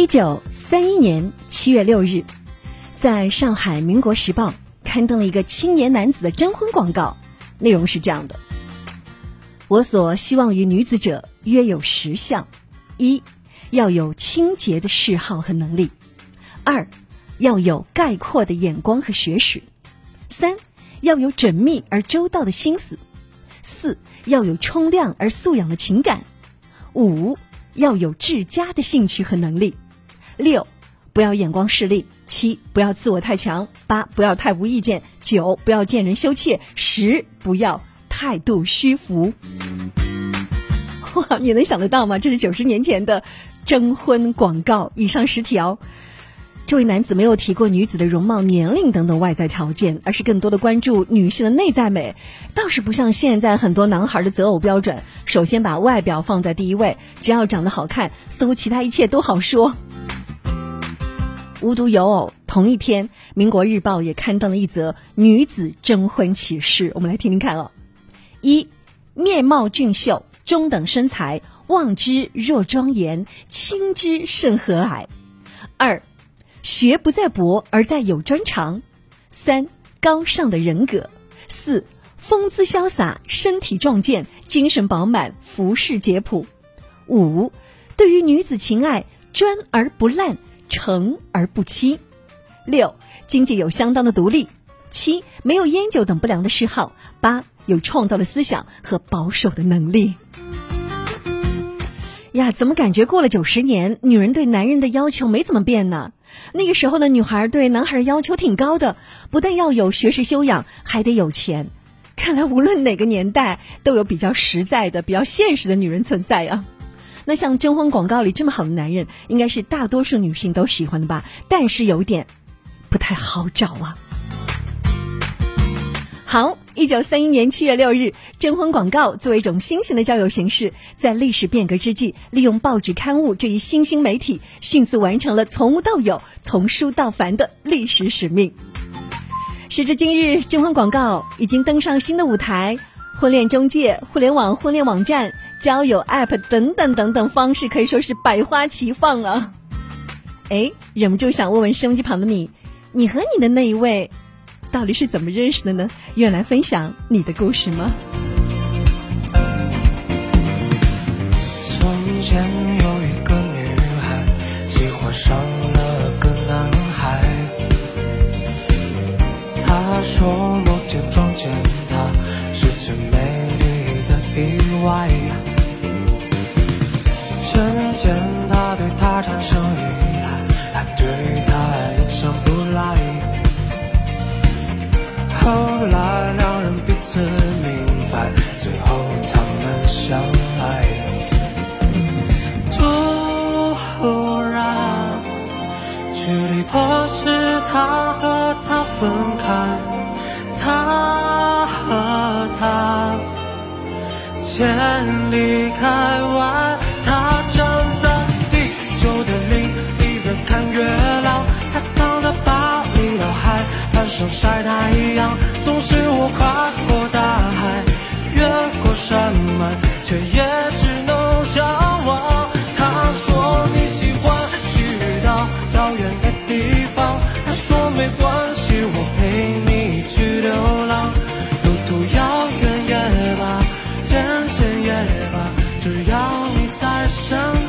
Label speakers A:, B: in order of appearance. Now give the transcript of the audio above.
A: 一九三一年七月六日，在上海《民国时报》刊登了一个青年男子的征婚广告，内容是这样的：我所希望于女子者约有十项：一，要有清洁的嗜好和能力；二，要有概括的眼光和学识；三，要有缜密而周到的心思；四，要有冲亮而素养的情感；五。要有治家的兴趣和能力。六，不要眼光势利。七，不要自我太强。八，不要太无意见。九，不要见人羞怯。十，不要态度虚浮。哇，你能想得到吗？这是九十年前的征婚广告。以上十条。这位男子没有提过女子的容貌、年龄等等外在条件，而是更多的关注女性的内在美。倒是不像现在很多男孩的择偶标准，首先把外表放在第一位，只要长得好看，似乎其他一切都好说。无独有偶，同一天，《民国日报》也刊登了一则女子征婚启事，我们来听听看哦。一，面貌俊秀，中等身材，望之若庄严，亲之甚和蔼。二。学不在博而在有专长，三高尚的人格，四风姿潇洒，身体壮健，精神饱满，服饰简朴，五对于女子情爱专而不滥，诚而不欺，六经济有相当的独立，七没有烟酒等不良的嗜好，八有创造的思想和保守的能力。呀，怎么感觉过了九十年，女人对男人的要求没怎么变呢？那个时候的女孩对男孩要求挺高的，不但要有学识修养，还得有钱。看来无论哪个年代，都有比较实在的、比较现实的女人存在啊。那像征婚广告里这么好的男人，应该是大多数女性都喜欢的吧？但是有点，不太好找啊。好，一九三一年七月六日，征婚广告作为一种新型的交友形式，在历史变革之际，利用报纸刊物这一新兴媒体，迅速完成了从无到有、从疏到繁的历史使命。时至今日，征婚广告已经登上新的舞台，婚恋中介、互联网婚恋网站、交友 App 等等等等方式可以说是百花齐放啊！哎，忍不住想问问收音机旁的你，你和你的那一位？到底是怎么认识的呢？愿来分享你的故事吗？
B: 来。后来两人彼此明白，最后他们相爱。突然，距离迫使他和她分开，他和她，千里开外手晒太阳，总是我跨过大海，越过山脉，却也只能向往。他说你喜欢去到遥远的地方，他说没关系，我陪你去流浪。路途遥远也罢，艰险也罢，只要你在身。